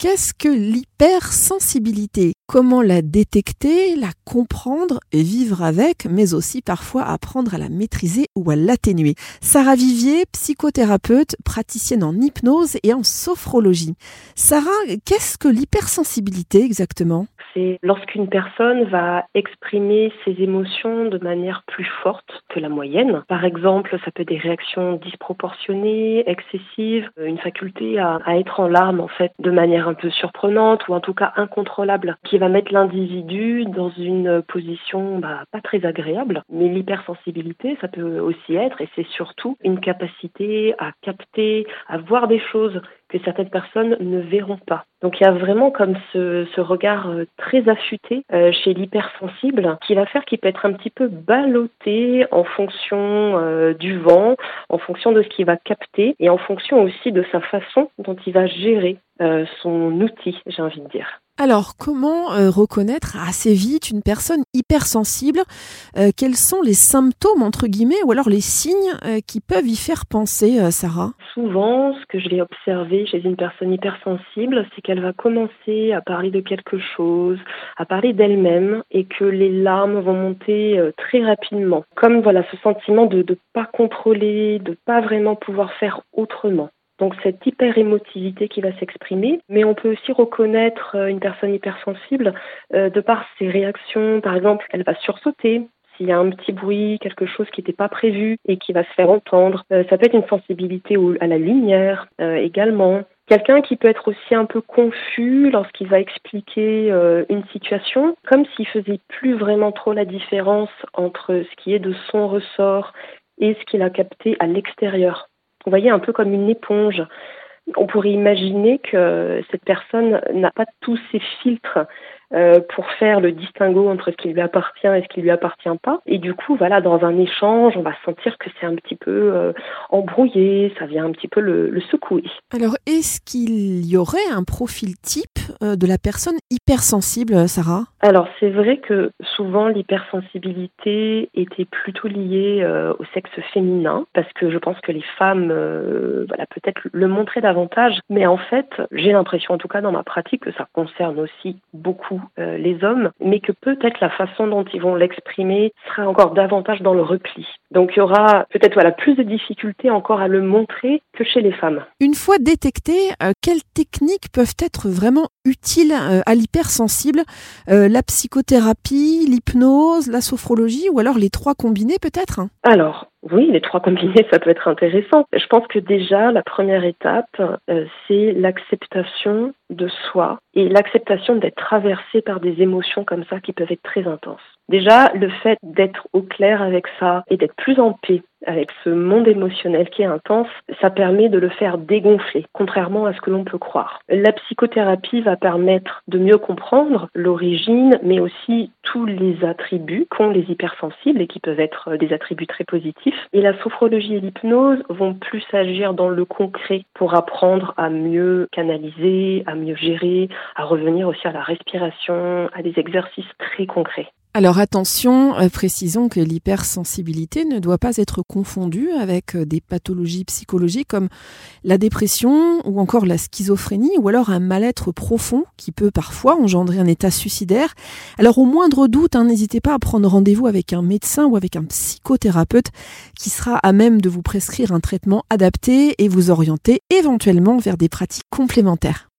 qu'est-ce que l'hypersensibilité? Comment la détecter, la comprendre et vivre avec, mais aussi parfois apprendre à la maîtriser ou à l'atténuer Sarah Vivier, psychothérapeute, praticienne en hypnose et en sophrologie. Sarah, qu'est-ce que l'hypersensibilité exactement? C'est lorsqu'une personne va exprimer ses émotions de manière plus forte que la moyenne. Par exemple, ça peut être des réactions disproportionnées, excessives, une faculté à, être en larmes en fait de manière un peu surprenante ou en tout cas incontrôlable, va mettre l'individu dans une position bah, pas très agréable. Mais l'hypersensibilité, ça peut aussi être, et c'est surtout une capacité à capter, à voir des choses que certaines personnes ne verront pas. Donc il y a vraiment comme ce, regard euh, très affûté euh, chez l'hypersensible qui va faire qu'il peut être un petit peu ballotté en fonction euh, du vent, en fonction de ce qu'il va capter et en fonction aussi de sa façon dont il va gérer son outil, j'ai envie de dire. Alors, comment euh, reconnaître assez vite une personne hypersensible? Euh, Quels sont les symptômes, entre guillemets, ou alors les signes euh, qui peuvent y faire penser, Sarah? Souvent, ce que je l'ai observé chez une personne hypersensible, c'est qu'elle va commencer à parler de quelque chose, à parler d'elle-même, et que les larmes vont monter très rapidement. Comme voilà, ce sentiment de ne pas contrôler, de ne pas vraiment pouvoir faire autrement. Donc cette hyper-émotivité qui va s'exprimer, mais on peut aussi reconnaître euh, une personne hypersensible euh, de par ses réactions. Par exemple, elle va sursauter, s'il y a un petit bruit, quelque chose qui n'était pas prévu et qui va se faire entendre. Euh, ça peut être une sensibilité à la lumière également. Quelqu'un qui peut être aussi un peu confus lorsqu'il va expliquer une situation, comme s'il faisait plus vraiment trop la différence entre ce qui est de son ressort et ce qu'il a capté à l'extérieur. Vous voyez, un peu comme une éponge. On pourrait imaginer que cette personne n'a pas tous ses filtres euh, pour faire le distinguo entre ce qui lui appartient et ce qui lui appartient pas. Et du coup, voilà, dans un échange, on va sentir que c'est un petit peu euh, embrouillé, ça vient un petit peu le, le secouer. Alors, est-ce qu'il y aurait un profil type de la personne hypersensible, Sarah? Alors, c'est vrai que souvent l'hypersensibilité était plutôt liée au sexe féminin, parce que je pense que les femmes, voilà, peut-être le montraient davantage, mais en fait, j'ai l'impression, en tout cas dans ma pratique, que ça concerne aussi beaucoup euh, les hommes, mais que peut-être la façon dont ils vont l'exprimer sera encore davantage dans le repli. Donc il y aura peut-être voilà plus de difficultés encore à le montrer que chez les femmes. Une fois détecté, euh, quelles techniques peuvent être vraiment utiles euh, à l'hypersensible La psychothérapie, l'hypnose, la sophrologie ou alors les trois combinés peut-être Alors oui, les trois combinés, ça peut être intéressant. Je pense que déjà, la première étape, euh, c'est l'acceptation de soi et l'acceptation d'être traversé par des émotions comme ça qui peuvent être très intenses. Déjà, le fait d'être au clair avec ça et d'être plus en paix avec ce monde émotionnel qui est intense, ça permet de le faire dégonfler, contrairement à ce que l'on peut croire. La psychothérapie va permettre de mieux comprendre l'origine, mais aussi tous les attributs qu'ont les hypersensibles et qui peuvent être des attributs très positifs. Et la sophrologie et l'hypnose vont plus agir dans le concret pour apprendre à mieux canaliser, à mieux gérer, à revenir aussi à la respiration, à des exercices très concrets. Alors attention, euh, précisons que l'hypersensibilité ne doit pas être confondue avec euh, des pathologies psychologiques comme la dépression ou encore la schizophrénie ou alors un mal-être profond qui peut parfois engendrer un état suicidaire. Alors au moindre doute, hein, n'hésitez pas à prendre rendez-vous avec un médecin ou avec un psychothérapeute qui sera à même de vous prescrire un traitement adapté et vous orienter éventuellement vers des pratiques complémentaires.